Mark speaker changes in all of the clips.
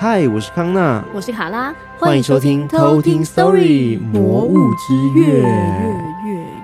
Speaker 1: 嗨，我是康娜，
Speaker 2: 我是卡拉，
Speaker 1: 欢迎收听偷听 Story 魔物之月。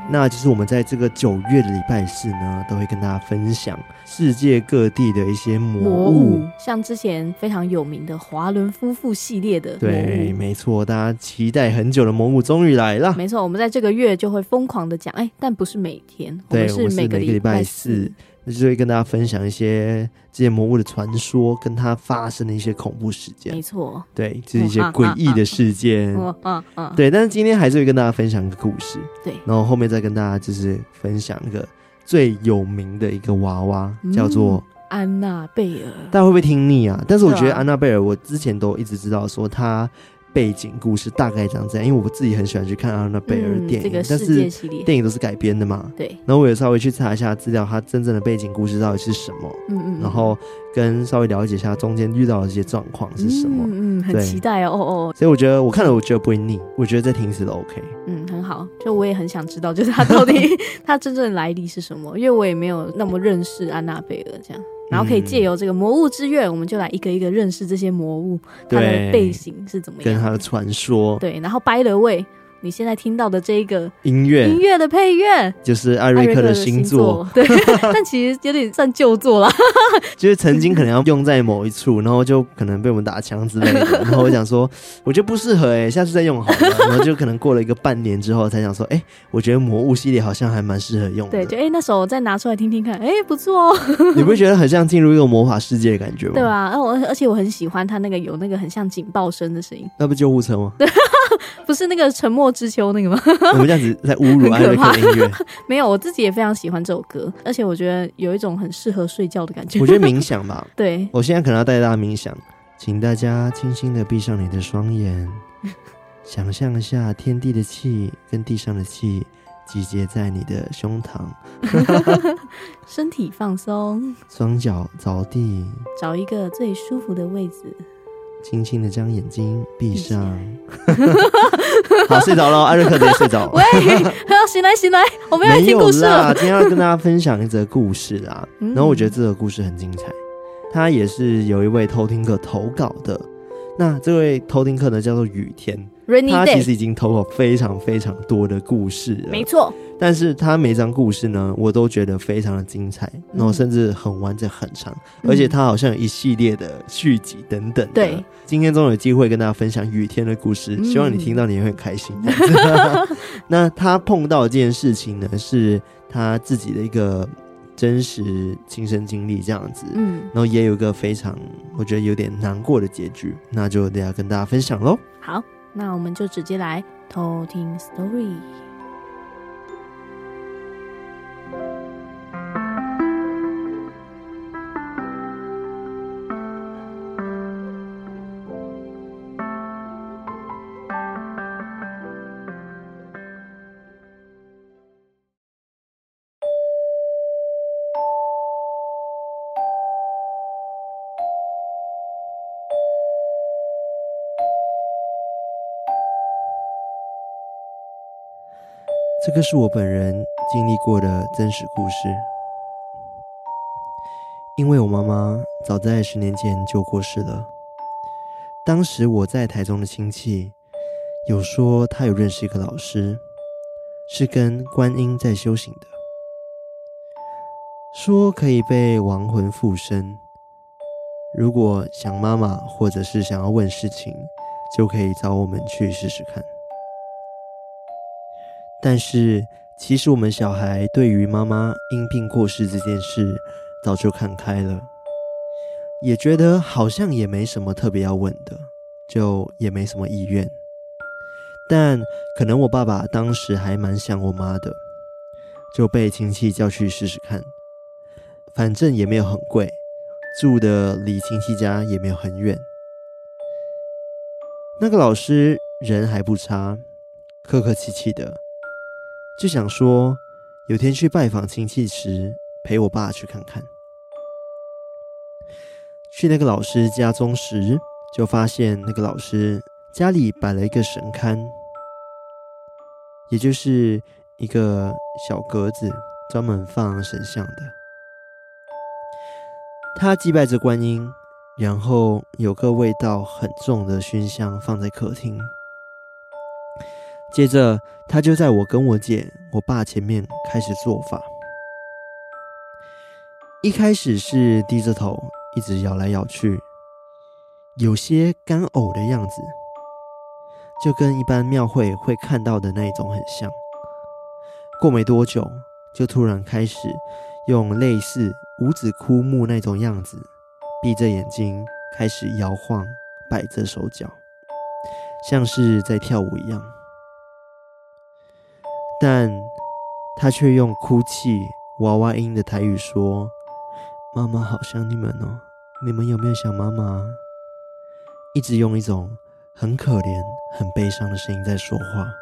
Speaker 1: 那就是我们在这个九月的礼拜四呢，都会跟大家分享世界各地的一些魔物，魔物
Speaker 2: 像之前非常有名的华伦夫妇系列的。
Speaker 1: 对，没错，大家期待很久的魔物终于来了。
Speaker 2: 没错，我们在这个月就会疯狂的讲，哎，但不是每天，
Speaker 1: 对，
Speaker 2: 我们是每个礼拜四。
Speaker 1: 那就会跟大家分享一些这些魔物的传说，跟它发生的一些恐怖事件。
Speaker 2: 没错，
Speaker 1: 对，就是一些诡异的事件。嗯嗯嗯，对。但是今天还是会跟大家分享一个故事。
Speaker 2: 对，
Speaker 1: 然后后面再跟大家就是分享一个最有名的一个娃娃，嗯、叫做
Speaker 2: 安娜贝尔。
Speaker 1: 大家会不会听腻啊？但是我觉得安娜贝尔，我之前都一直知道说她。背景故事大概长这样，因为我自己很喜欢去看安娜贝尔电影，
Speaker 2: 嗯这个、
Speaker 1: 但是电影都是改编的嘛。
Speaker 2: 对。
Speaker 1: 然后我也稍微去查一下资料，它真正的背景故事到底是什么？嗯嗯。然后跟稍微了解一下中间遇到的这些状况是什么？
Speaker 2: 嗯嗯，很期待哦哦哦。
Speaker 1: 所以我觉得我看了，我觉得不会腻，我觉得在听时都 OK。
Speaker 2: 嗯，很好。就我也很想知道，就是它到底它真正的来历是什么？因为我也没有那么认识安娜贝尔这样。然后可以借由这个魔物之月，我们就来一个一个认识这些魔物，它的背景是怎么样，
Speaker 1: 跟它的传说。
Speaker 2: 对，然后 by the way。你现在听到的这一个
Speaker 1: 音乐，
Speaker 2: 音乐的配乐。
Speaker 1: 就是艾瑞克的新作，
Speaker 2: 对，但其实有点算旧作了，
Speaker 1: 就是曾经可能要用在某一处，然后就可能被我们打枪之类的，然后我想说，我觉得不适合哎、欸，下次再用好了，然后就可能过了一个半年之后才想说，哎、欸，我觉得魔物系列好像还蛮适合用的，
Speaker 2: 对，就哎、欸、那时候我再拿出来听听看，哎、欸、不错哦，
Speaker 1: 你不会觉得很像进入一个魔法世界的感觉吗？
Speaker 2: 对啊？而我而且我很喜欢它那个有那个很像警报声的声音，
Speaker 1: 那不救护车吗？
Speaker 2: 对。不是那个沉默之秋那个吗？
Speaker 1: 我们这样子在侮辱艾瑞克的音乐。
Speaker 2: 没有，我自己也非常喜欢这首歌，而且我觉得有一种很适合睡觉的感觉。
Speaker 1: 我觉得冥想吧。
Speaker 2: 对，
Speaker 1: 我现在可能要带大家冥想，请大家轻轻的闭上你的双眼，想象一下天地的气跟地上的气集结在你的胸膛，
Speaker 2: 身体放松，
Speaker 1: 双脚着地，
Speaker 2: 找一个最舒服的位置。
Speaker 1: 轻轻的将眼睛闭上，好，睡着了。艾瑞克也睡着了。
Speaker 2: 喂，醒来醒来，我们要听故事了。
Speaker 1: 今天要跟大家分享一则故事啦。然后我觉得这个故事很精彩，他也是有一位偷听客投稿的。那这位偷听客呢，叫做雨天。他其实已经投稿非常非常多的故事了，
Speaker 2: 没错。
Speaker 1: 但是他每张故事呢，我都觉得非常的精彩，然后甚至很完整、很长，嗯、而且他好像有一系列的续集等等。对，今天终于有机会跟大家分享雨天的故事，希望你听到你也会很开心。嗯、那他碰到的这件事情呢，是他自己的一个真实亲身经历，这样子。嗯，然后也有一个非常我觉得有点难过的结局，那就等下跟大家分享喽。
Speaker 2: 好。那我们就直接来偷听 story。
Speaker 1: 这个是我本人经历过的真实故事，因为我妈妈早在十年前就过世了。当时我在台中的亲戚有说，他有认识一个老师，是跟观音在修行的，说可以被亡魂附身，如果想妈妈或者是想要问事情，就可以找我们去试试看。但是，其实我们小孩对于妈妈因病过世这件事早就看开了，也觉得好像也没什么特别要问的，就也没什么意愿。但可能我爸爸当时还蛮想我妈的，就被亲戚叫去试试看。反正也没有很贵，住的离亲戚家也没有很远。那个老师人还不差，客客气气的，就想说有天去拜访亲戚时，陪我爸去看看。去那个老师家中时，就发现那个老师家里摆了一个神龛，也就是一个小格子，专门放神像的。他祭拜着观音，然后有个味道很重的熏香放在客厅。接着，他就在我跟我姐、我爸前面开始做法。一开始是低着头。一直摇来摇去，有些干呕的样子，就跟一般庙会会看到的那一种很像。过没多久，就突然开始用类似五子枯木那种样子，闭着眼睛开始摇晃，摆着手脚，像是在跳舞一样。但他却用哭泣娃娃音的台语说。妈妈好想你们哦，你们有没有想妈妈？一直用一种很可怜、很悲伤的声音在说话。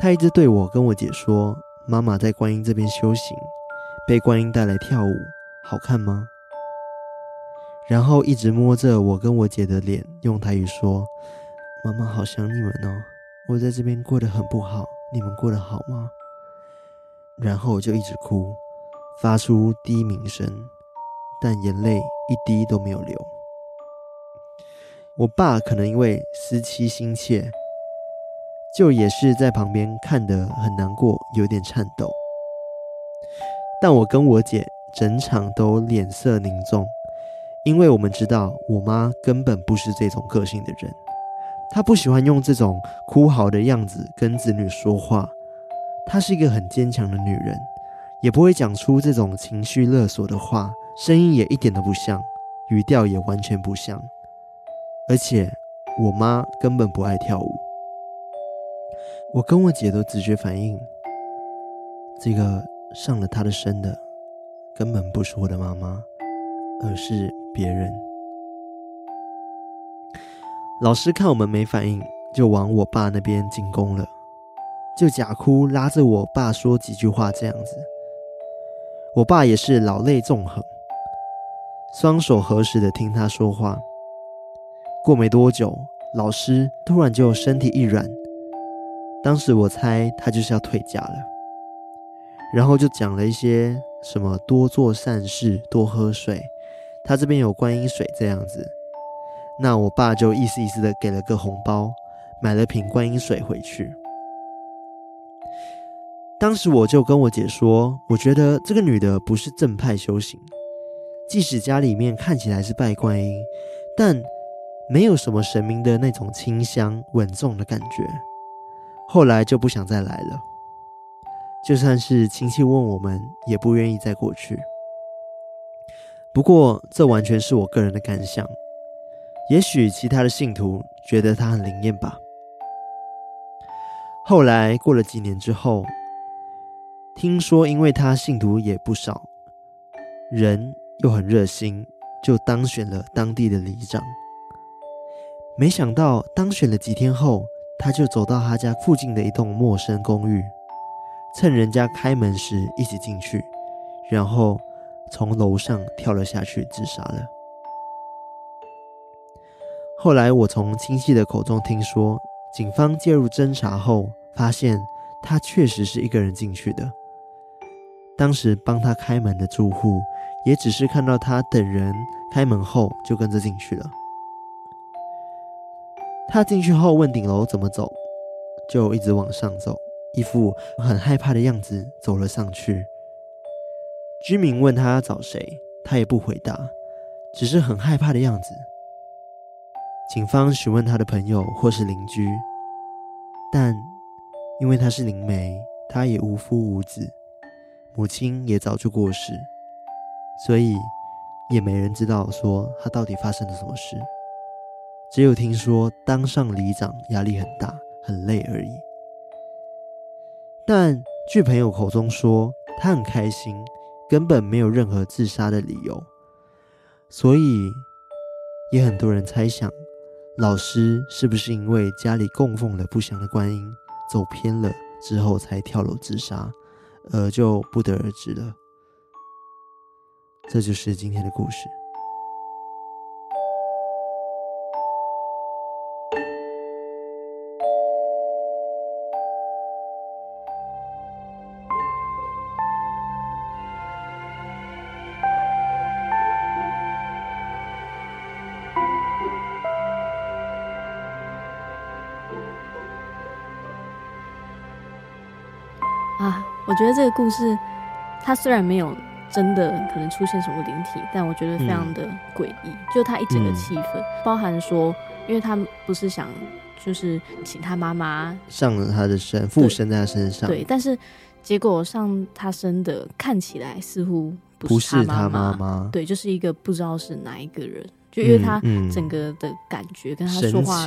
Speaker 1: 他一直对我跟我姐说：“妈妈在观音这边修行，被观音带来跳舞，好看吗？”然后一直摸着我跟我姐的脸，用台语说：“妈妈好想你们哦，我在这边过得很不好，你们过得好吗？”然后我就一直哭。发出低鸣声，但眼泪一滴都没有流。我爸可能因为思妻心切，就也是在旁边看得很难过，有点颤抖。但我跟我姐整场都脸色凝重，因为我们知道我妈根本不是这种个性的人，她不喜欢用这种哭嚎的样子跟子女说话，她是一个很坚强的女人。也不会讲出这种情绪勒索的话，声音也一点都不像，语调也完全不像。而且我妈根本不爱跳舞。我跟我姐都直觉反应，这个上了她的身的，根本不是我的妈妈，而是别人。老师看我们没反应，就往我爸那边进攻了，就假哭拉着我爸说几句话，这样子。我爸也是老泪纵横，双手合十的听他说话。过没多久，老师突然就身体一软，当时我猜他就是要退家了，然后就讲了一些什么多做善事、多喝水，他这边有观音水这样子。那我爸就意思意思的给了个红包，买了瓶观音水回去。当时我就跟我姐说，我觉得这个女的不是正派修行，即使家里面看起来是拜观音，但没有什么神明的那种清香稳重的感觉。后来就不想再来了，就算是亲戚问我们，也不愿意再过去。不过这完全是我个人的感想，也许其他的信徒觉得他很灵验吧。后来过了几年之后。听说，因为他信徒也不少，人又很热心，就当选了当地的里长。没想到当选了几天后，他就走到他家附近的一栋陌生公寓，趁人家开门时一起进去，然后从楼上跳了下去自杀了。后来我从亲戚的口中听说，警方介入侦查后，发现他确实是一个人进去的。当时帮他开门的住户，也只是看到他等人开门后就跟着进去了。他进去后问顶楼怎么走，就一直往上走，一副很害怕的样子走了上去。居民问他要找谁，他也不回答，只是很害怕的样子。警方询问他的朋友或是邻居，但因为他是灵媒，他也无夫无子。母亲也早就过世，所以也没人知道说他到底发生了什么事，只有听说当上里长压力很大，很累而已。但据朋友口中说，他很开心，根本没有任何自杀的理由，所以也很多人猜想，老师是不是因为家里供奉了不祥的观音，走偏了之后才跳楼自杀，而，就不得而知了。这就是今天的故事。
Speaker 2: 我觉得这个故事，它虽然没有真的可能出现什么灵体，但我觉得非常的诡异。嗯、就它一整个气氛，嗯、包含说，因为他不是想就是请他妈妈
Speaker 1: 上了他的身，附身在他身上，
Speaker 2: 对，但是结果上他身的看起来似乎
Speaker 1: 不是他妈妈，
Speaker 2: 对，就是一个不知道是哪一个人。就因为他整个的感觉跟他
Speaker 1: 说话，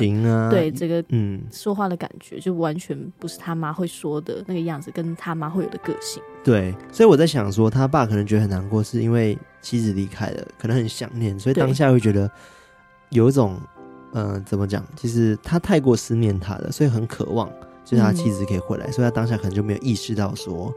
Speaker 2: 对这个嗯说话的感觉，就完全不是他妈会说的那个样子，跟他妈会有的个性。
Speaker 1: 对，所以我在想说，他爸可能觉得很难过，是因为妻子离开了，可能很想念，所以当下会觉得有一种嗯、呃，怎么讲？其实他太过思念他了，所以很渴望，就是他妻子可以回来，嗯、所以他当下可能就没有意识到说。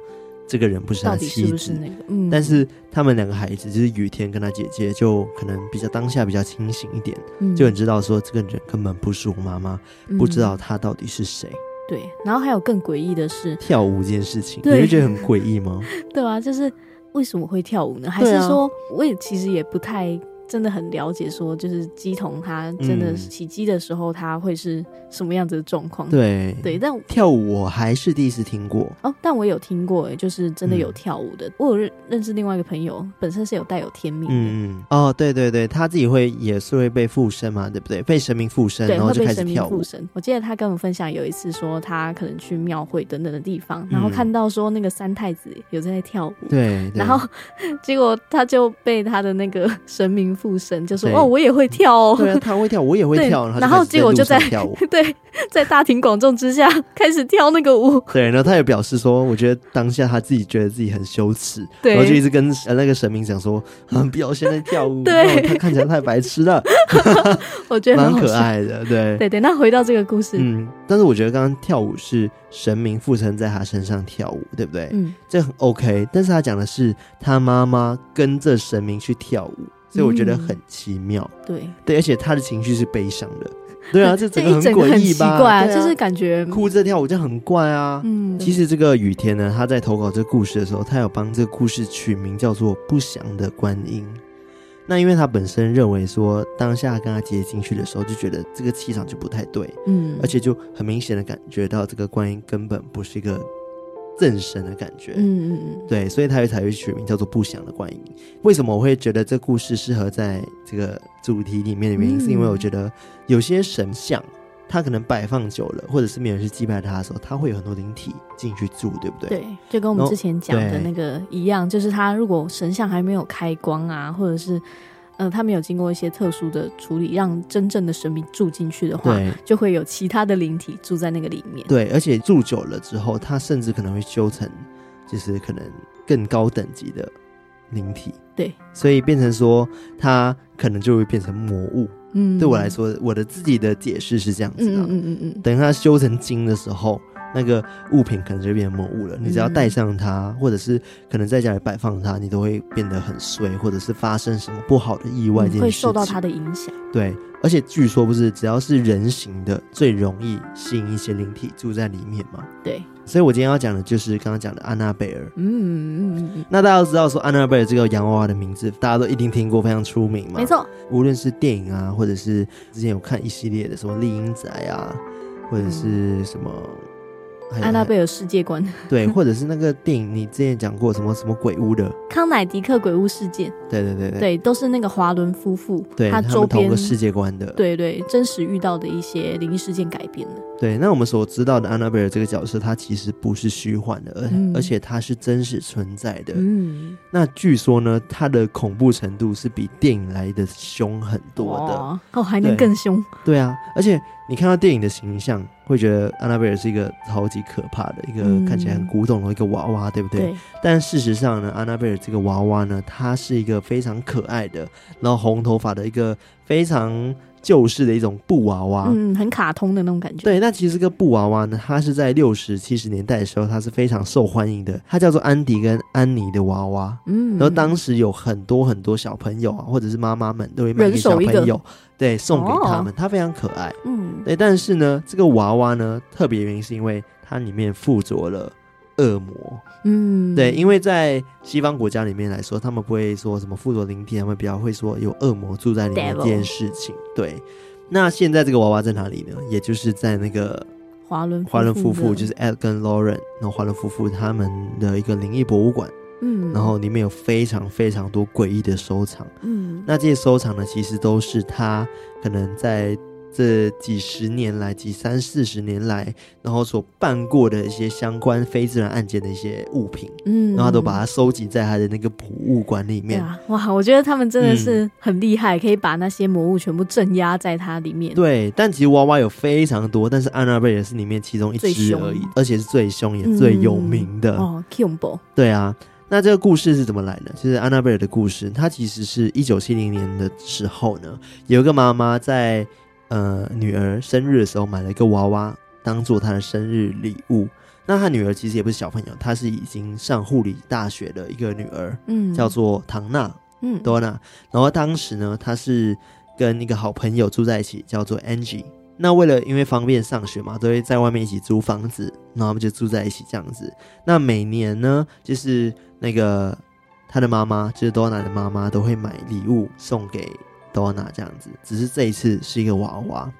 Speaker 1: 这个人不是他妻子，
Speaker 2: 是是那个嗯、
Speaker 1: 但是他们两个孩子就是雨天跟他姐姐，就可能比较当下比较清醒一点，嗯、就很知道说这个人根本不是我妈妈，嗯、不知道他到底是谁。
Speaker 2: 对，然后还有更诡异的是
Speaker 1: 跳舞这件事情，你会觉得很诡异吗？
Speaker 2: 对啊，就是为什么会跳舞呢？还是说，啊、我也其实也不太。真的很了解，说就是鸡童他真的起鸡的时候，他会是什么样子的状况？
Speaker 1: 对
Speaker 2: 对，但
Speaker 1: 跳舞我还是第一次听过
Speaker 2: 哦，但我有听过，哎，就是真的有跳舞的。嗯、我有认认识另外一个朋友，本身是有带有天命的。
Speaker 1: 嗯哦，对对对，他自己会也是会被附身嘛，对不对？被神明附身，
Speaker 2: 对
Speaker 1: 然后就开始跳舞。
Speaker 2: 我记得他跟我分享有一次说，他可能去庙会等等的地方，然后看到说那个三太子有在跳舞，
Speaker 1: 对，对
Speaker 2: 然后 结果他就被他的那个神明附身，就说。哦，我也会跳哦。
Speaker 1: 对啊，他会跳，我也会跳。
Speaker 2: 然后结果就在 对，在大庭广众之下 开始跳那个舞。
Speaker 1: 对，然后他也表示说，我觉得当下他自己觉得自己很羞耻，
Speaker 2: 对，
Speaker 1: 然后就一直跟那个神明讲说，不要现在跳舞，
Speaker 2: 对，
Speaker 1: 他看起来太白痴了。
Speaker 2: 我觉得
Speaker 1: 蛮可爱的，对，
Speaker 2: 对对。那回到这个故事，
Speaker 1: 嗯，但是我觉得刚刚跳舞是神明附身在他身上跳舞，对不对？嗯，这很 OK。但是他讲的是他妈妈跟着神明去跳舞。所以我觉得很奇妙，
Speaker 2: 嗯、对
Speaker 1: 对，而且他的情绪是悲伤的，对啊，这整个很诡异吧？奇
Speaker 2: 怪啊，就是感觉
Speaker 1: 哭着跳舞就很怪啊。嗯，其实这个雨天呢，他在投稿这个故事的时候，他有帮这个故事取名叫做“不祥的观音”。那因为他本身认为说，当下跟他姐姐进去的时候，就觉得这个气场就不太对，嗯，而且就很明显的感觉到这个观音根本不是一个。正神的感觉，嗯嗯嗯，对，所以他才会取名叫做不祥的观音。为什么我会觉得这故事适合在这个主题里面的原因，嗯、是因为我觉得有些神像，它可能摆放久了，或者是没有人去祭拜它的时候，它会有很多灵体进去住，对不对？
Speaker 2: 对，就跟我们之前讲的那个一样，就是它如果神像还没有开光啊，或者是。呃，他没有经过一些特殊的处理，让真正的神明住进去的话，就会有其他的灵体住在那个里面。
Speaker 1: 对，而且住久了之后，他甚至可能会修成，就是可能更高等级的灵体。
Speaker 2: 对，
Speaker 1: 所以变成说，他可能就会变成魔物。嗯，对我来说，我的自己的解释是这样子的。嗯嗯嗯嗯，等他修成精的时候。那个物品可能就变成魔物了。你只要带上它，嗯、或者是可能在家里摆放它，你都会变得很衰，或者是发生什么不好的意外，
Speaker 2: 会受到它的影响。
Speaker 1: 对，而且据说不是只要是人形的，最容易吸引一些灵体住在里面嘛。
Speaker 2: 对，
Speaker 1: 所以我今天要讲的就是刚刚讲的安娜贝尔。嗯
Speaker 2: 嗯嗯嗯。
Speaker 1: 那大家都知道说安娜贝尔这个洋娃娃的名字，大家都一定听过，非常出名嘛。
Speaker 2: 没错，
Speaker 1: 无论是电影啊，或者是之前有看一系列的什么《丽英仔》啊，或者是什么。
Speaker 2: 安娜贝尔世界观，
Speaker 1: 对，或者是那个电影，你之前讲过什么什么鬼屋的
Speaker 2: 康乃狄克鬼屋事件，
Speaker 1: 对对对对，
Speaker 2: 对，都是那个华伦夫妇，
Speaker 1: 对
Speaker 2: 他周边
Speaker 1: 同个世界观的，
Speaker 2: 对对，真实遇到的一些灵异事件改编的。
Speaker 1: 对，那我们所知道的安娜贝尔这个角色，它其实不是虚幻的，而、嗯、而且它是真实存在的。嗯，那据说呢，它的恐怖程度是比电影来的凶很多的，
Speaker 2: 哦，还能更凶。
Speaker 1: 对啊，而且。你看到电影的形象，会觉得安娜贝尔是一个超级可怕的一个看起来很古董的一个娃娃，嗯、对不对？对。但事实上呢，安娜贝尔这个娃娃呢，它是一个非常可爱的，然后红头发的一个非常旧式的一种布娃娃，
Speaker 2: 嗯，很卡通的那种感觉。
Speaker 1: 对，那其实这个布娃娃呢，它是在六十七十年代的时候，它是非常受欢迎的。它叫做安迪跟安妮的娃娃，嗯，然后当时有很多很多小朋友啊，或者是妈妈们都会买给小朋友，对，送给他们。它非常可爱，嗯，对。但是呢，这个娃娃呢，特别原因是因为它里面附着了。恶魔，嗯，对，因为在西方国家里面来说，他们不会说什么附着灵体，他们比较会说有恶魔住在里面这件事情。对，那现在这个娃娃在哪里呢？也就是在那个
Speaker 2: 华伦
Speaker 1: 华伦夫妇，就是 Ed 跟 Lauren，然后华伦夫妇他们的一个灵异博物馆，嗯，然后里面有非常非常多诡异的收藏，嗯，那这些收藏呢，其实都是他可能在。这几十年来，几三四十年来，然后所办过的一些相关非自然案件的一些物品，嗯，然后他都把它收集在他的那个博物馆里面。
Speaker 2: 哇，我觉得他们真的是很厉害，嗯，可以把那些魔物全部镇压在它里面。
Speaker 1: 对，但其实娃娃有非常多，但是安娜贝尔是里面其中一只而已，而且是最凶也最有名的。嗯，哦，Kimbo。对啊，那这个故事是怎么来的？其实安娜贝尔的故事，它其实是一九七零年的时候呢，有一个妈妈在。呃，女儿生日的时候买了一个娃娃，当做她的生日礼物。那她女儿其实也不是小朋友，她是已经上护理大学的一个女儿，嗯，叫做唐娜，嗯，多娜。然后当时呢，她是跟一个好朋友住在一起，叫做 Angie。那为了因为方便上学嘛，都会在外面一起租房子，然后他们就住在一起这样子。那每年呢，就是那个她的妈妈，就是多娜的妈妈，都会买礼物送给。都要拿这样子，只是这一次是一个娃娃。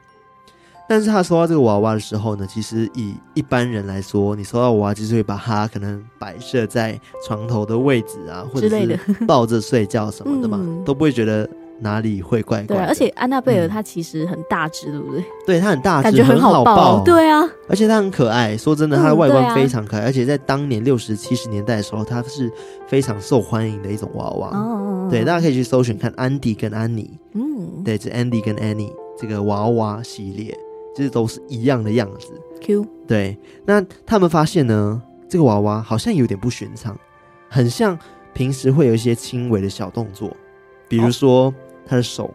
Speaker 1: 但是他收到这个娃娃的时候呢，其实以一般人来说，你收到娃娃就是会把它可能摆设在床头的位置啊，或者是抱着睡觉什么的嘛，嗯、都不会觉得哪里会怪怪的。
Speaker 2: 对，而且安娜贝尔她其实很大只，对不对？
Speaker 1: 对，她很大只，
Speaker 2: 感觉很好抱。对啊，
Speaker 1: 而且她很可爱。说真的，她的外观非常可爱，而且在当年六十七十年代的时候，她是非常受欢迎的一种娃娃。哦，对，大家可以去搜寻看安迪跟安妮。嗯，对，这 Andy 跟 Annie 这个娃娃系列。其实都是一样的样子。Q 对，那他们发现呢，这个娃娃好像有点不寻常，很像平时会有一些轻微的小动作，比如说他的手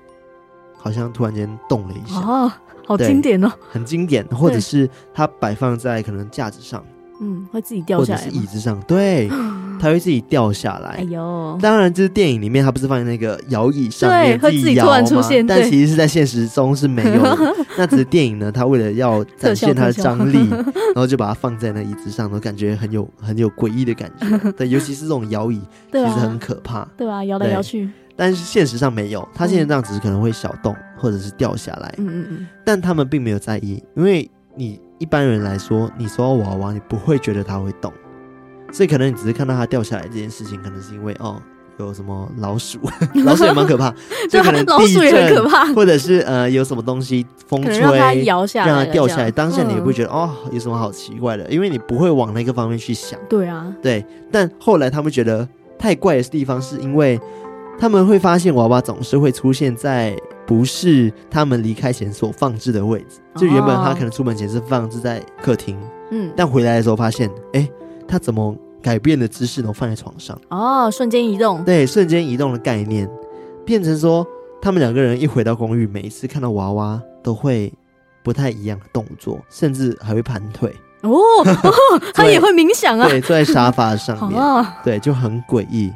Speaker 1: 好像突然间动了一下，哦，
Speaker 2: 好经典哦，
Speaker 1: 很经典，或者是他摆放在可能架子上。
Speaker 2: 嗯，会自己掉下来，
Speaker 1: 或者是椅子上，对，他会自己掉下来。哎呦，当然，就是电影里面他不是放在那个摇椅上面自己摇吗？但其实是在现实中是没有的。那只是电影呢，他为了要展现它的张力，然后就把它放在那椅子上，都感觉很有很有诡异的感觉。对，尤其是这种摇椅，其实很可怕。
Speaker 2: 对啊，摇来摇去。
Speaker 1: 但是现实上没有，它现在这样只是可能会小动或者是掉下来。嗯嗯嗯。但他们并没有在意，因为你。一般人来说，你收到娃娃，你不会觉得它会动，所以可能你只是看到它掉下来这件事情，可能是因为哦，有什么老鼠，老鼠也蛮可怕，就可能地震，或者是呃有什么东西风吹让它摇下来，让它掉下来，当下你也不会觉得、嗯、哦有什么好奇怪的，因为你不会往那个方面去想。
Speaker 2: 对啊，
Speaker 1: 对，但后来他们觉得太怪的地方，是因为他们会发现娃娃总是会出现在。不是他们离开前所放置的位置，就原本他可能出门前是放置在客厅，嗯，但回来的时候发现，哎，他怎么改变的姿势，然后放在床上？
Speaker 2: 哦，瞬间移动，
Speaker 1: 对，瞬间移动的概念，变成说他们两个人一回到公寓，每一次看到娃娃都会不太一样的动作，甚至还会盘腿。
Speaker 2: 哦，哦他也会冥想啊，
Speaker 1: 对，坐在沙发上面，啊、对，就很诡异。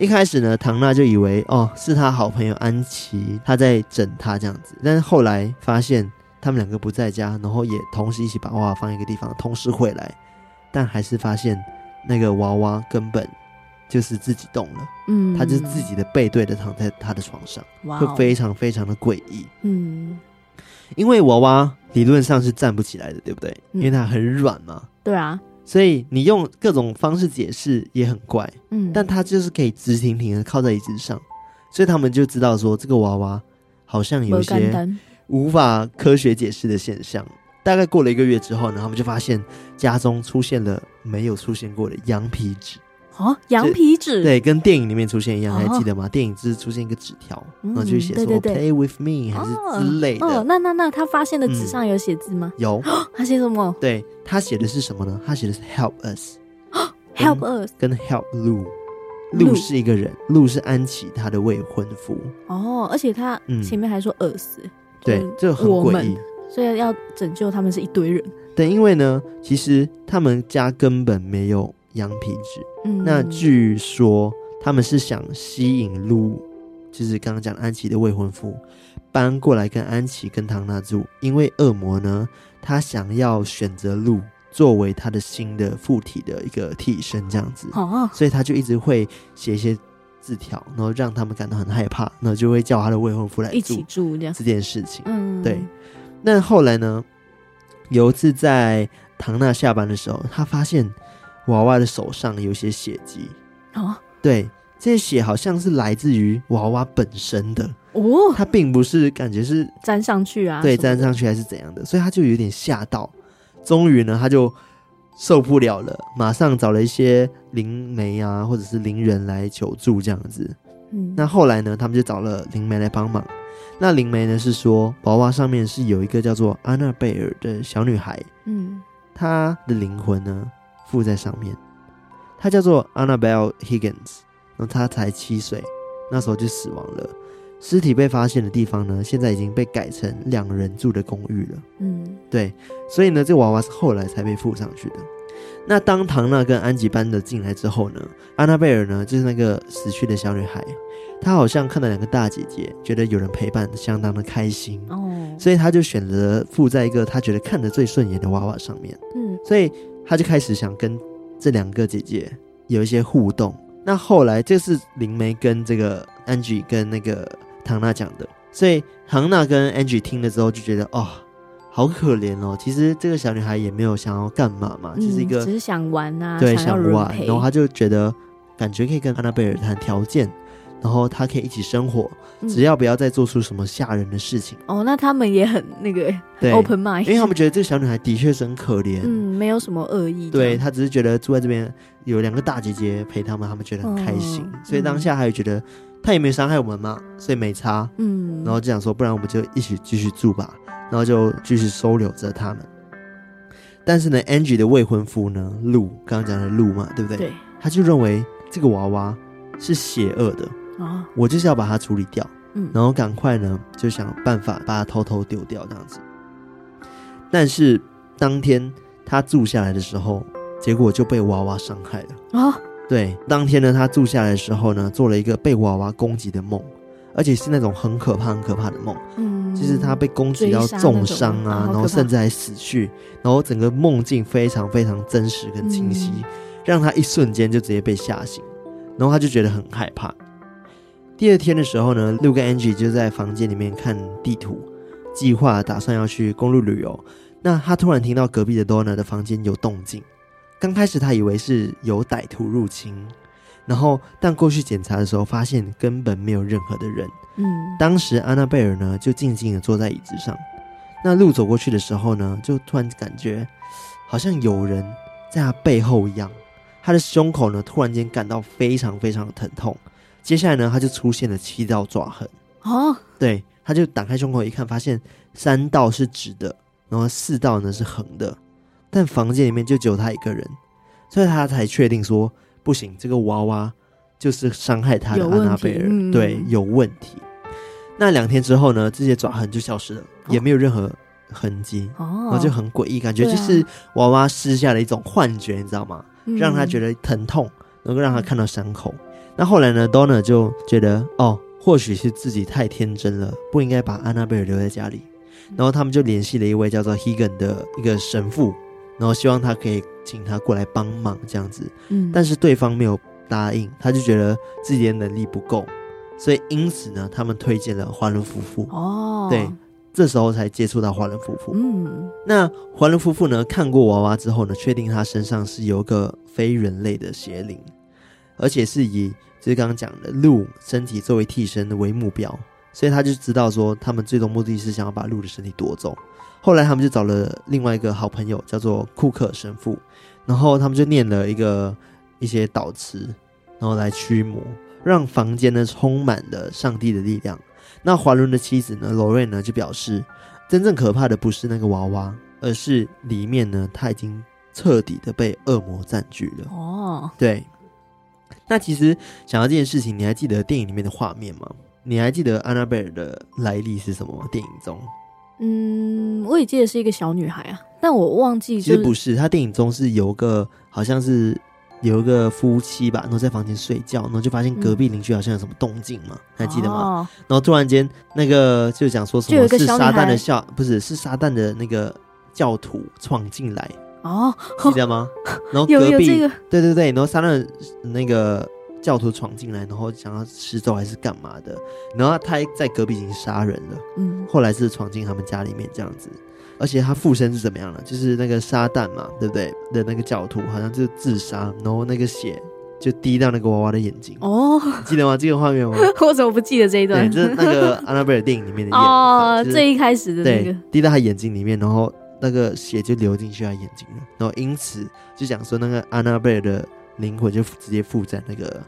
Speaker 1: 一开始呢，唐娜就以为哦是他好朋友安琪，他在整他这样子。但是后来发现他们两个不在家，然后也同时一起把娃娃放一个地方，同时回来，但还是发现那个娃娃根本就是自己动了，嗯，他就是自己的背对着躺在他的床上，哇会非常非常的诡异，嗯，因为娃娃理论上是站不起来的，对不对？因为它很软嘛，
Speaker 2: 对啊。
Speaker 1: 所以你用各种方式解释也很怪，嗯，但他就是可以直挺挺的靠在椅子上，所以他们就知道说这个娃娃好像有一些无法科学解释的现象。大概过了一个月之后呢，他们就发现家中出现了没有出现过的羊皮纸。
Speaker 2: 哦，羊皮纸，
Speaker 1: 对，跟电影里面出现一样，还记得吗？电影只是出现一个纸条，然后就写说 “Play with me” 还是之类的。
Speaker 2: 哦，那那那他发现的纸上有写字吗？
Speaker 1: 有，
Speaker 2: 他写什么？
Speaker 1: 对，他写的是什么呢？他写的是 “Help us”，“Help us” 跟 “Help Lou”。Lou 是一个人，Lou 是安琪他的未婚夫。
Speaker 2: 哦，而且他前面还说 us。
Speaker 1: 对，这很诡异。
Speaker 2: 所以要拯救他们是一堆人。
Speaker 1: 对，因为呢，其实他们家根本没有羊皮纸。嗯，那据说他们是想吸引路，就是刚刚讲安琪的未婚夫搬过来跟安琪跟唐娜住，因为恶魔呢，他想要选择路作为他的新的附体的一个替身，这样子。哦，所以他就一直会写一些字条，然后让他们感到很害怕，然后就会叫他的未婚夫来住
Speaker 2: 一起住这样这
Speaker 1: 件事情。嗯，对。那后来呢？有一次在唐娜下班的时候，他发现娃娃的手上有些血迹。哦，对，这些血好像是来自于娃娃本身的哦，他并不是感觉是
Speaker 2: 粘上去啊，
Speaker 1: 对，粘上去还是怎样的，所以他就有点吓到。终于呢，他就受不了了，马上找了一些灵媒啊，或者是灵人来求助，这样子。嗯，那后来呢，他们就找了灵媒来帮忙。那灵媒呢是说，娃娃上面是有一个叫做安娜贝尔的小女孩，嗯，她的灵魂呢附在上面，她叫做 Annabelle Higgins，然后她才七岁，那时候就死亡了。尸体被发现的地方呢，现在已经被改成两人住的公寓了，嗯，对，所以呢，这娃娃是后来才被附上去的。那当唐娜跟安吉搬了进来之后呢，安娜贝尔呢就是那个死去的小女孩。她好像看到两个大姐姐，觉得有人陪伴，相当的开心哦，所以她就选择附在一个她觉得看着最顺眼的娃娃上面。嗯，所以他就开始想跟这两个姐姐有一些互动。那后来这是灵媒跟这个 Angie 跟那个唐娜讲的，所以唐娜跟 Angie 听了之后就觉得哦，好可怜哦。其实这个小女孩也没有想要干嘛嘛，就、嗯、是一个
Speaker 2: 只是想玩啊，
Speaker 1: 对，想玩。然后他就觉得感觉可以跟安娜贝尔谈条件。然后他可以一起生活，只要不要再做出什么吓人的事情。
Speaker 2: 嗯、哦，那他们也很那个对 open mind，
Speaker 1: 因为他们觉得这个小女孩的确是很可怜，
Speaker 2: 嗯，没有什么恶意。
Speaker 1: 对，他只是觉得住在这边有两个大姐姐陪他们，他们觉得很开心，哦、所以当下还有觉得他也没伤害我们嘛，所以没差。嗯，然后就想说，不然我们就一起继续住吧，然后就继续收留着他们。但是呢，Angie 的未婚夫呢，路刚刚讲的路嘛，对不对？对，他就认为这个娃娃是邪恶的。啊！我就是要把它处理掉，嗯，然后赶快呢，就想办法把它偷偷丢掉这样子。但是当天他住下来的时候，结果就被娃娃伤害了啊！对，当天呢，他住下来的时候呢，做了一个被娃娃攻击的梦，而且是那种很可怕、很可怕的梦，嗯，就是他被攻击到重伤啊，然后甚至还死去，然后整个梦境非常非常真实跟清晰，嗯，让他一瞬间就直接被吓醒，然后他就觉得很害怕。第二天的时候呢，路跟 Angie 就在房间里面看地图，计划打算要去公路旅游。那他突然听到隔壁的 Donna 的房间有动静。刚开始他以为是有歹徒入侵，然后但过去检查的时候，发现根本没有任何的人。嗯，当时安娜贝尔呢就静静的坐在椅子上。那路走过去的时候呢，就突然感觉好像有人在他背后一样，他的胸口呢突然间感到非常非常的疼痛。接下来呢，他就出现了七道抓痕。哦，对，他就打开胸口一看，发现三道是直的，然后四道呢是横的。但房间里面就只有他一个人，所以他才确定说不行，这个娃娃就是伤害他的安娜贝尔，嗯、对，有问题。那两天之后呢，这些爪痕就消失了，哦、也没有任何痕迹，哦，然后就很诡异，感觉就是娃娃施下了一种幻觉，你知道吗？嗯、让他觉得疼痛，能够让他看到伤口。那后来呢，Donna 就觉得哦，或许是自己太天真了，不应该把安娜贝尔留在家里。然后他们就联系了一位叫做 Higgin 的一个神父，然后希望他可以请他过来帮忙这样子。嗯，但是对方没有答应，他就觉得自己的能力不够，所以因此呢，他们推荐了华伦夫妇。哦，对，这时候才接触到华伦夫妇。嗯，那华伦夫妇呢，看过娃娃之后呢，确定他身上是有个非人类的邪灵，而且是以。就是刚刚讲的鹿身体作为替身的为目标，所以他就知道说他们最终目的是想要把鹿的身体夺走。后来他们就找了另外一个好朋友，叫做库克神父，然后他们就念了一个一些祷词，然后来驱魔，让房间呢充满了上帝的力量。那华伦的妻子呢，罗瑞呢就表示，真正可怕的不是那个娃娃，而是里面呢他已经彻底的被恶魔占据了。哦，对。那其实想到这件事情，你还记得电影里面的画面吗？你还记得安娜贝尔的来历是什么吗？电影中？
Speaker 2: 嗯，我也记得是一个小女孩啊，但我忘记、就是。
Speaker 1: 其实不是，她电影中是有个好像是有一个夫妻吧，然后在房间睡觉，然后就发现隔壁邻居好像有什么动静嘛，嗯、还记得吗？哦、然后突然间那个就讲说什么是撒旦的笑，不是是撒旦的那个教徒闯进来哦，记得吗？然后隔壁，这个、对对对，然后撒旦那个。教徒闯进来，然后想要施咒还是干嘛的？然后他在隔壁已经杀人了。嗯，后来是闯进他们家里面这样子，而且他附身是怎么样了？就是那个撒旦嘛，对不对？的那个教徒好像就自杀，然后那个血就滴到那个娃娃的眼睛。哦，记得吗？这个画面吗？
Speaker 2: 我怎么不记得这一段？
Speaker 1: 对，就是那个安娜贝尔电影里面的
Speaker 2: 哦，就是、最一开始的那个
Speaker 1: 滴到他眼睛里面，然后那个血就流进去他眼睛了，然后因此就讲说那个安娜贝尔的。灵魂就直接附在那个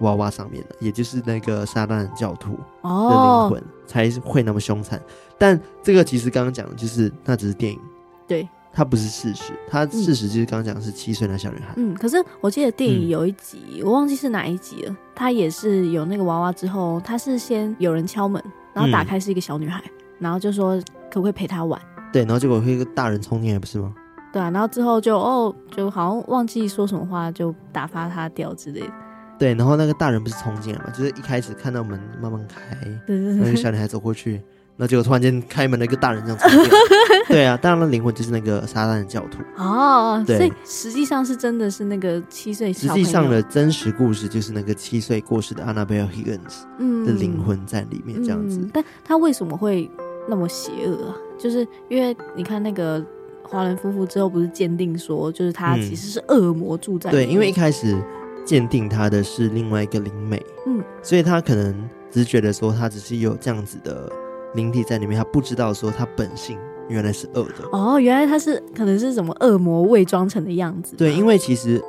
Speaker 1: 娃娃上面了，也就是那个撒旦教徒的灵魂才会那么凶残。但这个其实刚刚讲的就是那只是电影，
Speaker 2: 对，
Speaker 1: 它不是事实。它事实就是刚刚讲的是七岁那小女孩。
Speaker 2: 嗯，可是我记得电影有一集，嗯、我忘记是哪一集了。它也是有那个娃娃之后，它是先有人敲门，然后打开是一个小女孩，嗯、然后就说可不可以陪她玩？
Speaker 1: 对，然后结果会一个大人冲进来，不是吗？
Speaker 2: 对啊，然后之后就哦，就好像忘记说什么话，就打发他掉之类的。
Speaker 1: 对，然后那个大人不是冲进来嘛，就是一开始看到门慢慢开，对对对，那个小女孩走过去，那结果突然间开门的一个大人这样冲进来。对啊，当然了，灵魂就是那个撒旦的教徒。哦，对，所以
Speaker 2: 实际上是真的是那个七岁小。
Speaker 1: 实际上的真实故事就是那个七岁过世的 Annabelle Higgins 的灵魂在里面这样子。嗯嗯、
Speaker 2: 但他为什么会那么邪恶啊？就是因为你看那个。华伦夫妇之后不是鉴定说，就是他其实是恶魔住在、嗯、
Speaker 1: 对，因为一开始鉴定他的是另外一个灵媒，嗯，所以他可能只是觉得说他只是有这样子的灵体在里面，他不知道说他本性原来是恶的。
Speaker 2: 哦，原来他是可能是什么恶魔伪装成的样子。
Speaker 1: 对，因为其实。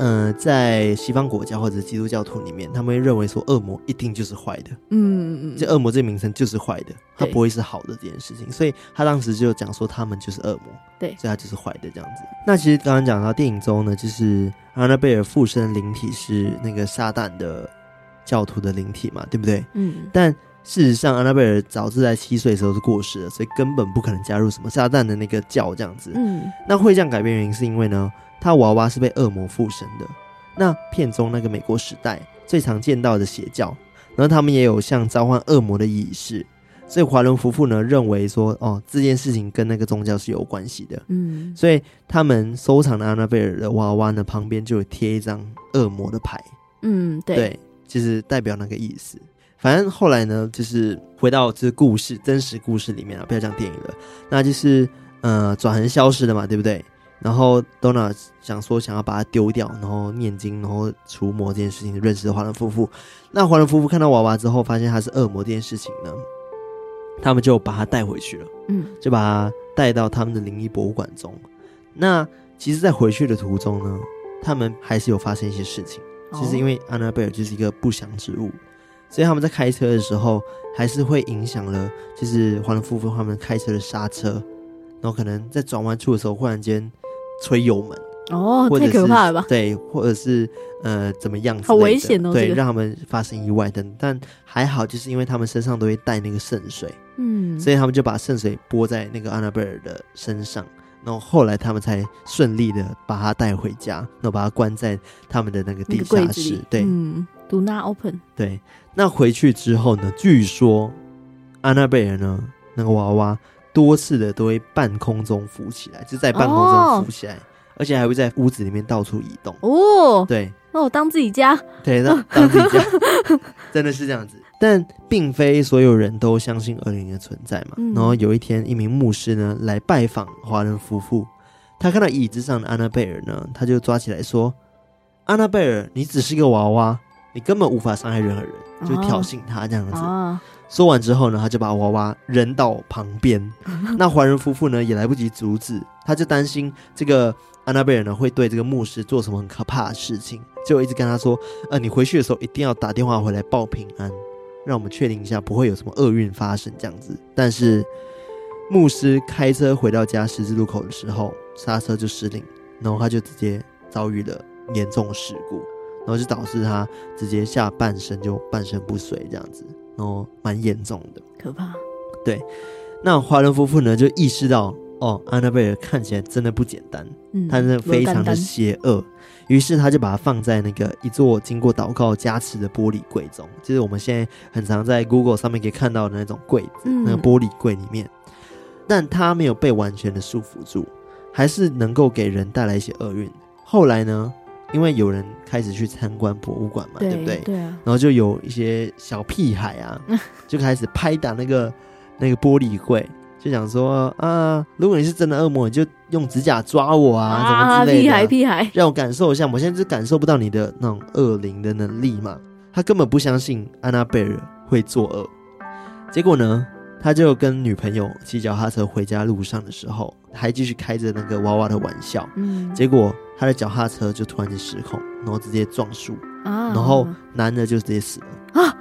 Speaker 1: 嗯、呃，在西方国家或者基督教徒里面，他们会认为说恶魔一定就是坏的。嗯嗯嗯，这恶魔这个名称就是坏的，他不会是好的这件事情。所以他当时就讲说他们就是恶魔，对，所以他就是坏的这样子。那其实刚刚讲到电影中呢，就是安娜贝尔附身灵体是那个撒旦的教徒的灵体嘛，对不对？嗯。但事实上，安娜贝尔早自在七岁的时候就过世了，所以根本不可能加入什么撒旦的那个教这样子。嗯。那会这样改变原因是因为呢？他娃娃是被恶魔附身的。那片中那个美国时代最常见到的邪教，然后他们也有像召唤恶魔的仪式。所以华伦夫妇呢认为说，哦，这件事情跟那个宗教是有关系的。嗯，所以他们收藏的安娜贝尔的娃娃呢旁边就有贴一张恶魔的牌。嗯，对，对，就是代表那个意思。反正后来呢，就是回到这个故事真实故事里面啊，不要讲电影了，那就是呃转恒消失的嘛，对不对？然后 Donna 想说想要把它丢掉，然后念经，然后除魔这件事情认识了华伦夫妇。那华伦夫妇看到娃娃之后，发现他是恶魔这件事情呢，他们就把他带回去了。嗯，就把他带到他们的灵异博物馆中。那其实，在回去的途中呢，他们还是有发生一些事情。其实，因为安娜贝尔就是一个不祥之物，所以他们在开车的时候，还是会影响了，就是华伦夫妇他们开车的刹车，然后可能在转弯处的时候，忽然间。吹油门
Speaker 2: 哦，太可怕了吧？
Speaker 1: 对，或者是呃怎么样？
Speaker 2: 好危险哦！
Speaker 1: 对，这个、让他们发生意外等，但还好，就是因为他们身上都会带那个圣水，嗯，所以他们就把圣水泼在那个安娜贝尔的身上，然后后来他们才顺利的把他带回家，然后把他关在他们的那个地下室。对，
Speaker 2: 嗯，Do not open。
Speaker 1: 对，那回去之后呢？据说安娜贝尔呢，那个娃娃。多次的都会半空中浮起来，就在半空中浮起来，哦、而且还会在屋子里面到处移动。哦，对，
Speaker 2: 那我当自己家，
Speaker 1: 对，那当自己家，真的是这样子。但并非所有人都相信恶灵的存在嘛。嗯、然后有一天，一名牧师呢来拜访华人夫妇，他看到椅子上的安娜贝尔呢，他就抓起来说：“安娜贝尔，你只是一个娃娃，你根本无法伤害任何人。”就挑衅他这样子。哦哦说完之后呢，他就把娃娃扔到旁边。那华人夫妇呢也来不及阻止，他就担心这个安娜贝尔呢会对这个牧师做什么很可怕的事情，就一直跟他说：“呃，你回去的时候一定要打电话回来报平安，让我们确定一下不会有什么厄运发生这样子。”但是牧师开车回到家十字路口的时候，刹车就失灵，然后他就直接遭遇了严重事故。然后就导致他直接下半身就半身不遂这样子，然后蛮严重的，
Speaker 2: 可怕。
Speaker 1: 对，那华伦夫妇呢就意识到，哦，安娜贝尔看起来真的不简单，嗯，她真的非常的邪恶。于是他就把它放在那个一座经过祷告加持的玻璃柜中，就是我们现在很常在 Google 上面可以看到的那种柜子，嗯、那个玻璃柜里面。但他没有被完全的束缚住，还是能够给人带来一些厄运。后来呢，因为有人开始去参观博物馆嘛，对，对不对？
Speaker 2: 对啊。
Speaker 1: 然后就有一些小屁孩啊，就开始拍打那个那个玻璃柜。就想说啊，如果你是真的恶魔，你就用指甲抓我啊，啊什么之类的，屁孩屁孩，让我感受一下。我现在就感受不到你的那种恶灵的能力嘛。他根本不相信安娜贝尔会作恶。结果呢，他就跟女朋友骑脚踏车回家路上的时候，还继续开着那个娃娃的玩笑。嗯，结果他的脚踏车就突然间失控，然后直接撞树，啊，然后男的就直接死了。啊。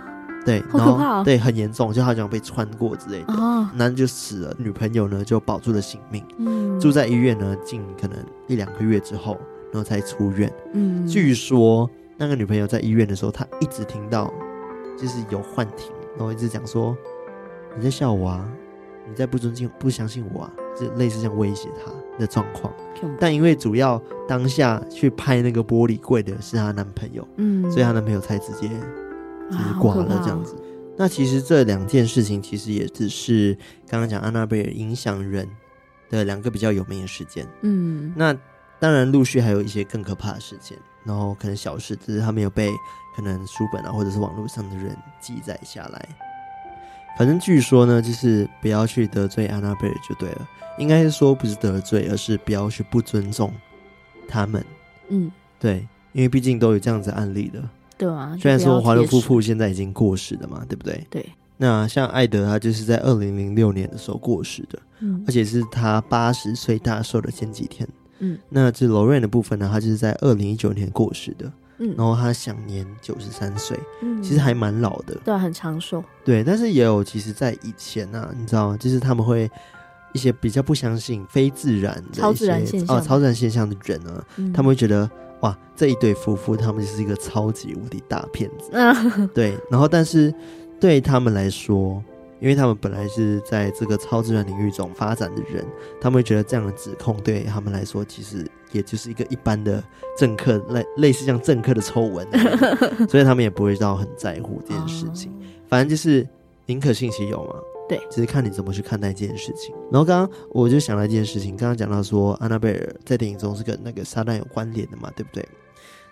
Speaker 1: 对，然后、哦、对，很严重，就好像被穿过之类的，哦、男的就死了，女朋友呢就保住了性命，嗯、住在医院呢，近可能一两个月之后，然后才出院。嗯，据说那个女朋友在医院的时候，她一直听到就是有幻听，然后一直讲说你在笑我啊，你在不尊敬、不相信我啊，就类似这样威胁她的状况。嗯、但因为主要当下去拍那个玻璃柜的是她男朋友，嗯，所以她男朋友才直接。就是挂了这样子，啊、那其实这两件事情其实也只是刚刚讲安娜贝尔影响人的两个比较有名的事件。嗯，那当然陆续还有一些更可怕的事件，然后可能小事，只是他没有被可能书本啊或者是网络上的人记载下来。反正据说呢，就是不要去得罪安娜贝尔就对了，应该是说不是得罪，而是不要去不尊重他们。嗯，对，因为毕竟都有这样子案例的。
Speaker 2: 对啊，
Speaker 1: 虽然说华伦夫妇现在已经过世了嘛，对不对？
Speaker 2: 对。
Speaker 1: 那像艾德，他就是在二零零六年的时候过世的，嗯，而且是他八十岁大寿的前几天，嗯。那这 Lorraine 的部分呢，他就是在二零一九年过世的，嗯。然后他享年九十三岁，嗯，其实还蛮老的，
Speaker 2: 对，很长寿。
Speaker 1: 对，但是也有，其实，在以前呢，啊，你知道吗？就是他们会一些比较不相信非自然
Speaker 2: 超自然现象
Speaker 1: 哦，超自然现象的人呢，嗯，他们会觉得。哇，这一对夫妇他们就是一个超级无敌大骗子，嗯、对。然后，但是对他们来说，因为他们本来是在这个超自然领域中发展的人，他们会觉得这样的指控对他们来说，其实也就是一个一般的政客类类似像政客的丑闻，所以他们也不会到很在乎这件事情。哦、反正就是宁可信其有嘛。对，只是看你怎么去看待这件事情。然后刚刚我就想到一件事情，刚刚讲到说安娜贝尔在电影中是跟那个撒旦有关联的嘛，对不对？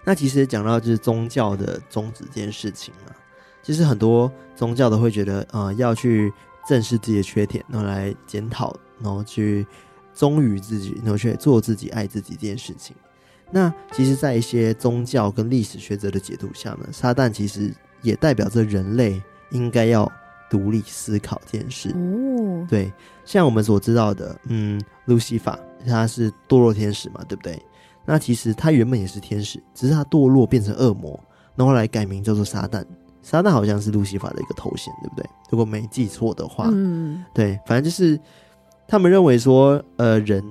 Speaker 1: 那其实讲到就是宗教的宗旨这件事情啊，其实很多宗教都会觉得啊、呃，要去正视自己的缺点，然后来检讨，然后去忠于自己，然后去做自己、爱自己这件事情。那其实，在一些宗教跟历史学者的解读下呢，撒旦其实也代表着人类应该要。独立思考这件事，哦，对，像我们所知道的，嗯，路西法他是堕落天使嘛，对不对？那其实他原本也是天使，只是他堕落变成恶魔，然后来改名叫做撒旦。撒旦好像是路西法的一个头衔，对不对？如果没记错的话，嗯，对，反正就是他们认为说，呃，人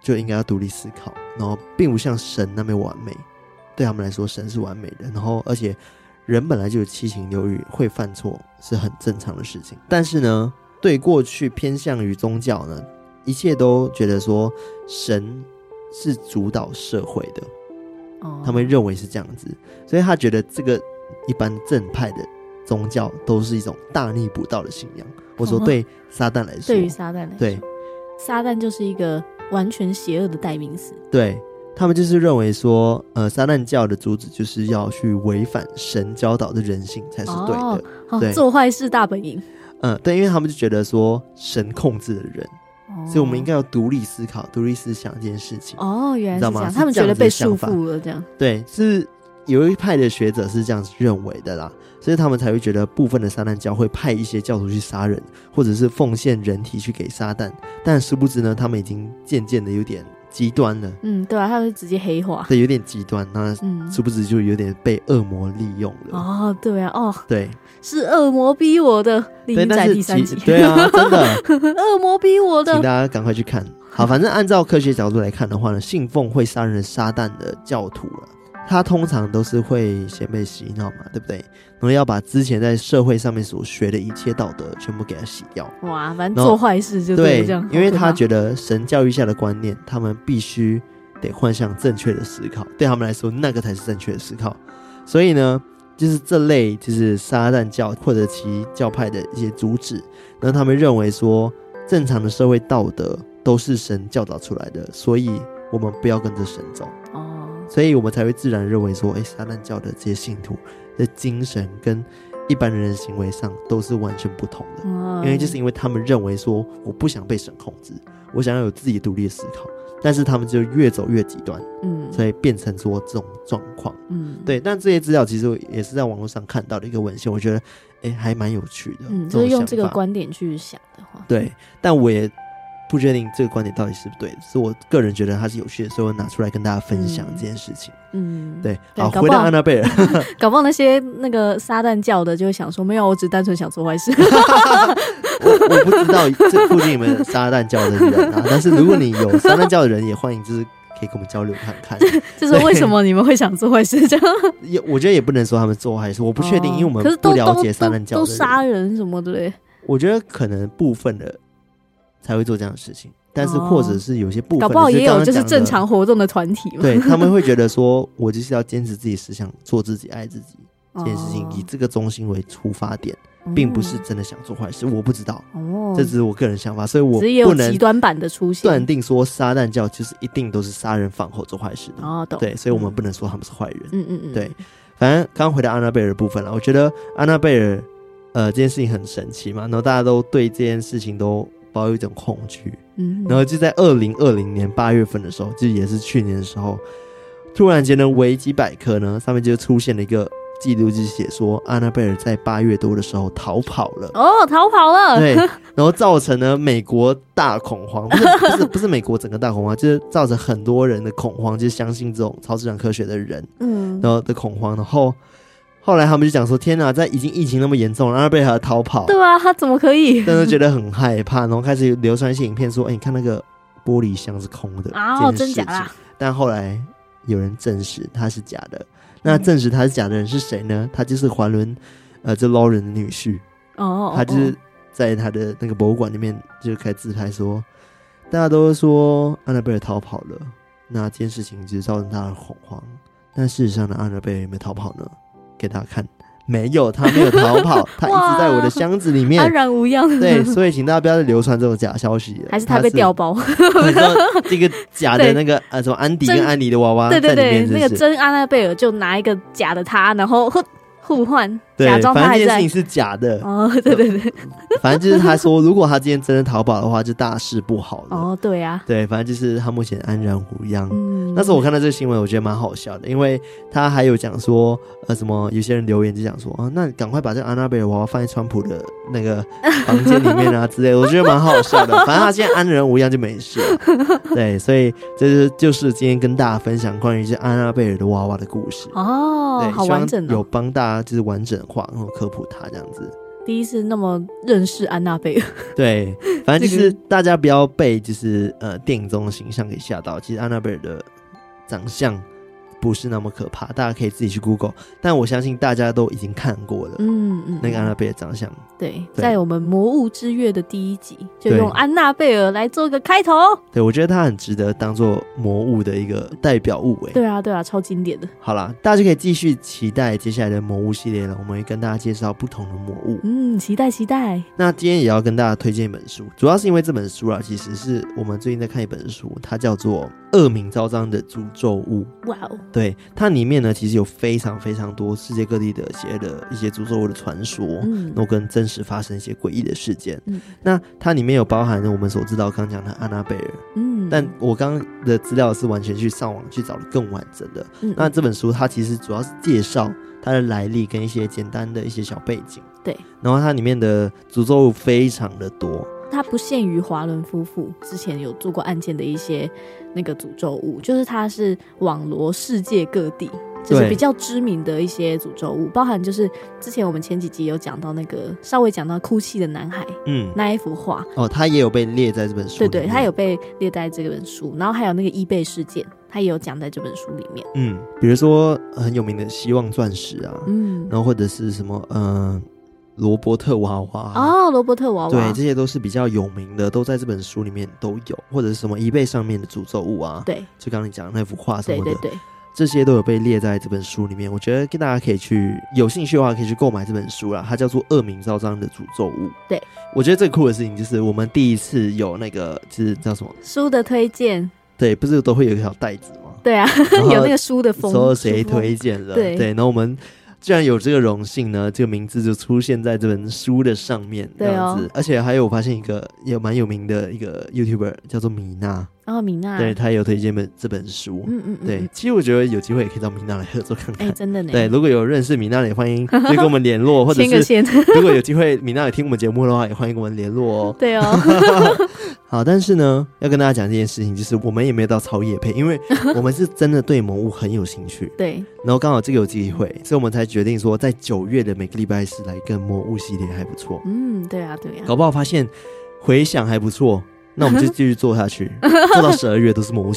Speaker 1: 就应该要独立思考，然后并不像神那么完美，对他们来说，神是完美的，然后而且。人本来就有七情六欲，会犯错是很正常的事情。但是呢，对过去偏向于宗教呢，一切都觉得说神是主导社会的，哦，他们认为是这样子，所以他觉得这个一般正派的宗教都是一种大逆不道的信仰。我说对撒旦来说，
Speaker 2: 对于撒旦来说，
Speaker 1: 对
Speaker 2: 撒旦就是一个完全邪恶的代名词。
Speaker 1: 对。他们就是认为说，呃，撒旦教的主旨就是要去违反神教导的人性才是对的，对，
Speaker 2: 做坏事大本营。
Speaker 1: 嗯，对，因为他们就觉得说神控制了人，哦、所以我们应该要独立思考、独立思想这件事情。
Speaker 2: 哦，原来是这样，他们觉得被束缚了，这样。
Speaker 1: 对，是有一派的学者是这样子认为的啦，所以他们才会觉得部分的撒旦教会派一些教徒去杀人，或者是奉献人体去给撒旦，但殊不知呢，他们已经渐渐的有点。极端了，
Speaker 2: 嗯，对啊，他会直接黑化，
Speaker 1: 对，有点极端，那殊不知就有点被恶魔利用了。
Speaker 2: 哦，对啊，哦，
Speaker 1: 对，
Speaker 2: 是恶魔逼我的，对，在第三集，
Speaker 1: 对啊，真的，
Speaker 2: 恶魔逼我的，
Speaker 1: 请大家赶快去看。好，反正按照科学角度来看的话呢，信奉会杀人的撒旦的教徒啊，他通常都是会先被洗脑嘛，对不对？然后要把之前在社会上面所学的一切道德全部给他洗掉。
Speaker 2: 哇，反正做坏事就对这样。
Speaker 1: 对，因为他觉得神教育下的观念，他们必须得换向正确的思考，对他们来说，那个才是正确的思考。所以呢，就是这类就是撒旦教或者其教派的一些主旨，那他们认为说，正常的社会道德都是神教导出来的，所以我们不要跟着神走。哦，所以我们才会自然认为说，哎，撒旦教的这些信徒。的精神跟一般人的行为上都是完全不同的，嗯，因为就是因为他们认为说，我不想被神控制，我想要有自己独立的思考，但是他们就越走越极端，嗯，所以变成说这种状况，嗯，对。但这些资料其实也是在网络上看到的一个文献，我觉得哎还蛮有趣的，
Speaker 2: 嗯，就是用这个观点去想的话，
Speaker 1: 对。但我也。不确定这个观点到底是不是对的，是我个人觉得它是有趣的，所以我拿出来跟大家分享这件事情。嗯，对。好，回到安娜贝尔，
Speaker 2: 搞不好那些那个撒旦教的就会想说，没有，我只单纯想做坏事。
Speaker 1: 我 我不知道这附近有没有撒旦教的人啊，但是如果你有撒旦教的人，也欢迎就是可以跟我们交流看看。
Speaker 2: 就是为什么你们会想做坏事？这样
Speaker 1: 也我觉得也不能说他们做坏事，我不确定，因为我们不了解撒旦教的人，
Speaker 2: 都杀人什么的嘞。
Speaker 1: 我觉得可能部分的。才会做这样的事情，但是或者是有些部分刚刚，
Speaker 2: 搞不好也有就是正常活动的团体嘛。
Speaker 1: 对，他们会觉得说，我就是要坚持自己思想，做自己，爱自己这件事情，以这个中心为出发点，并不是真的想做坏事。我不知道，哦，这只是我个人想法，所以我不能
Speaker 2: 极端版的出现，
Speaker 1: 断定说撒旦教其实一定都是杀人放火做坏事的。哦，对，所以我们不能说他们是坏人。嗯嗯嗯，对，反正刚刚回到安娜贝尔的部分了，我觉得安娜贝尔呃这件事情很神奇嘛，然后大家都对这件事情都。抱有一种恐惧，嗯，然后就在二零二零年八月份的时候，就也是去年的时候，突然间呢，维基百科呢上面就出现了一个记录，就是写说安娜贝尔在八月多的时候逃跑了。
Speaker 2: 哦，逃跑了，
Speaker 1: 对，然后造成了美国大恐慌，不是不是不是美国整个大恐慌，就是造成很多人的恐慌，就是相信这种超自然科学的人，嗯，然后的恐慌，然后。后来他们就讲说：“天哪，在已经疫情那么严重，然后被他逃跑，
Speaker 2: 对啊，他怎么可以？”
Speaker 1: 但是觉得很害怕，然后开始流传一些影片说：“哎，你看那个玻璃箱是空的啊，哦，真假啦？”但后来有人证实他是假的。那证实他是假的人是谁呢？他就是华伦，呃，这捞人的女婿哦，他就是在他的那个博物馆里面就开始自拍说：“大家都说安娜贝尔逃跑了，那这件事情就造成他的恐慌。但事实上呢，安娜贝尔有没有逃跑呢？”给大家看，没有，他没有逃跑，他一直在我的箱子里面
Speaker 2: 安然无恙。
Speaker 1: 对，所以请大家不要再流传这种假消息，
Speaker 2: 还是他被调包？
Speaker 1: 这个假的那个呃，什么安迪跟安妮的娃娃，
Speaker 2: 对对对，那个真安娜贝尔就拿一个假的他，然后互。互换，假装他还在。
Speaker 1: 反正这件事情是假的。
Speaker 2: 哦，对对对。
Speaker 1: 反正就是他说，如果他今天真的逃跑的话，就大事不好了。
Speaker 2: 哦，对呀、啊。
Speaker 1: 对，反正就是他目前安然无恙。嗯。那时候我看到这个新闻，我觉得蛮好笑的，因为他还有讲说，呃，什么有些人留言就讲说，啊，那你赶快把这个安娜贝尔娃娃放在川普的那个房间里面啊之类的，我觉得蛮好笑的。反正他现在安然无恙就没事了。对，所以这是就是今天跟大家分享关于这安娜贝尔的娃娃的故事。
Speaker 2: 哦，对好完整。
Speaker 1: 有帮大家。就是完整化，然后科普他这样子。
Speaker 2: 第一次那么认识安娜贝尔，
Speaker 1: 对，反正就是大家不要被就是呃电影中的形象给吓到。其实安娜贝尔的长相。不是那么可怕，大家可以自己去 Google，但我相信大家都已经看过了。嗯嗯，那个安娜贝尔长相，
Speaker 2: 对，对，在我们《魔物之月》的第一集，就用安娜贝尔来做个开头。
Speaker 1: 对，我觉得它很值得当做魔物的一个代表物。哎，
Speaker 2: 对啊，对啊，超经典的。
Speaker 1: 好啦，大家就可以继续期待接下来的魔物系列了。我们会跟大家介绍不同的魔物。
Speaker 2: 嗯，期待期待。
Speaker 1: 那今天也要跟大家推荐一本书，主要是因为这本书啊，其实是我们最近在看一本书，它叫做《恶名昭彰的诅咒物》。哇哦。对，它里面呢，其实有非常非常多世界各地的一些的一些诅咒物的传说，嗯，然后跟真实发生一些诡异的事件。嗯，那它里面有包含我们所知道刚刚讲的安娜贝尔，嗯，但我刚刚的资料是完全去上网去找的更完整的。嗯，那这本书它其实主要是介绍它的来历跟一些简单的一些小背景。对，然后它里面的诅咒物非常的多。
Speaker 2: 它不限于华伦夫妇之前有做过案件的一些那个诅咒物，就是它是网罗世界各地，就是比较知名的一些诅咒物，包含就是之前我们前几集有讲到那个稍微讲到哭泣的男孩，嗯，那一幅画。
Speaker 1: 哦，他也有被列在这本书，
Speaker 2: 对对，他有被列在这本书，然后还有那个伊贝事件，他也有讲在这本书里面。
Speaker 1: 嗯，比如说很有名的希望钻石啊，
Speaker 2: 嗯，
Speaker 1: 然后或者是什么，嗯、呃，罗伯特娃娃
Speaker 2: 哦，罗伯特娃娃，
Speaker 1: 对，这些都是比较有名的，都在这本书里面都有，或者是什么一背上面的诅咒物啊，
Speaker 2: 对，
Speaker 1: 就刚刚你讲的那幅画什么的，
Speaker 2: 对对对。
Speaker 1: 这些都有被列在这本书里面，我觉得跟大家可以去有兴趣的话，可以去购买这本书啦。它叫做《恶名昭彰的诅咒物》。
Speaker 2: 对，
Speaker 1: 我觉得最酷的事情就是我们第一次有那个，就是叫什么
Speaker 2: 书的推荐。
Speaker 1: 对，不是都会有一条袋子吗？
Speaker 2: 对啊，有那个书的封，
Speaker 1: 说谁推荐了？对，对，然后我们。既然有这个荣幸呢，这个名字就出现在这本书的上面，这样子。哦、而且还有我发现一个也蛮有名的一个 YouTuber 叫做米娜，
Speaker 2: 哦，米娜，
Speaker 1: 对，他有推荐本这本书，嗯嗯，嗯对。其实我觉得有机会也可以找米娜来合作看看，
Speaker 2: 哎，真的呢。
Speaker 1: 对，如果有认识米娜的，也欢迎可以跟我们联络，或者是 如果有机会米娜也听我们节目的话，也欢迎跟我们联络哦。
Speaker 2: 对哦。
Speaker 1: 好，但是呢，要跟大家讲这件事情，就是我们也没有到超夜配，因为我们是真的对魔物很有兴趣。
Speaker 2: 对。
Speaker 1: 然后刚好这个有机会，所以我们才决定说，在九月的每个礼拜四来跟魔物系列还不错。
Speaker 2: 嗯，对啊，对啊。
Speaker 1: 搞不好发现回想还不错，那我们就继续做下去，做到十二月都是魔物。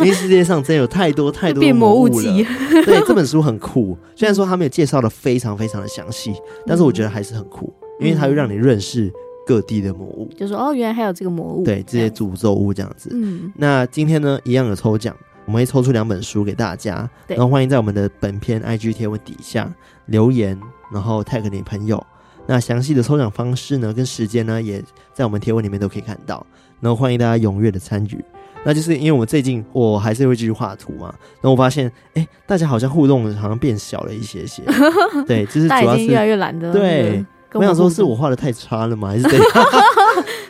Speaker 1: 因为世界上真有太多 太多的魔物了。对，这本书很酷，虽然说他没有介绍的非常非常的详细，但是我觉得还是很酷，因为它会让你认识。各地的魔物，
Speaker 2: 就说哦，原来还有这个魔物，
Speaker 1: 对这些诅咒物这样子。嗯，那今天呢，一样有抽奖，我们会抽出两本书给大家，对然后欢迎在我们的本篇 IG 贴文底下留言，然后 tag 你朋友。那详细的抽奖方式呢，跟时间呢，也在我们贴文里面都可以看到。然后欢迎大家踊跃的参与。那就是因为我最近我还是会继续画图嘛，然后我发现，哎，大家好像互动好像变小了一些些。对，就是主要是
Speaker 2: 越来越懒得
Speaker 1: 对。我想说，是我画的太差了吗？还是怎样？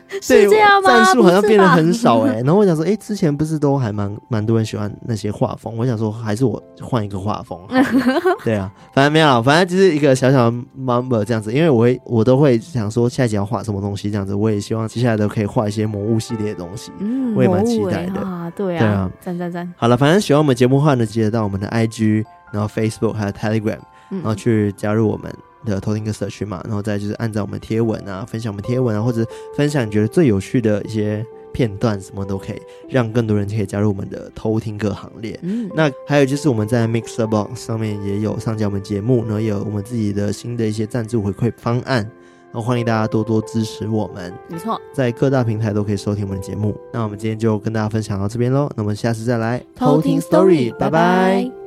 Speaker 2: 是这样吗？
Speaker 1: 战术好像变得很少哎、欸。然后我想说，哎、欸，之前不是都还蛮蛮多人喜欢那些画风？我想说，还是我换一个画风。对啊，反正没有，反正就是一个小小的 number 这样子。因为我会，我都会想说，下一集要画什么东西这样子。我也希望接下来都可以画一些魔物系列的东西。嗯，我也蛮期待的。
Speaker 2: 啊，对啊，对啊，赞赞赞。
Speaker 1: 好了，反正喜欢我们节目的话呢，记得到我们的 IG，然后 Facebook 还有 Telegram，然后去加入我们。的偷听客社区嘛，然后再就是按照我们贴文啊，分享我们贴文啊，或者分享你觉得最有趣的一些片段，什么都可以，让更多人可以加入我们的偷听客行列。嗯，那还有就是我们在 MixerBox 上面也有上架我们节目，然后也有我们自己的新的一些赞助回馈方案，然后欢迎大家多多支持我们。
Speaker 2: 没错，
Speaker 1: 在各大平台都可以收听我们的节目。那我们今天就跟大家分享到这边喽，那我们下次再来偷听 Story，拜拜。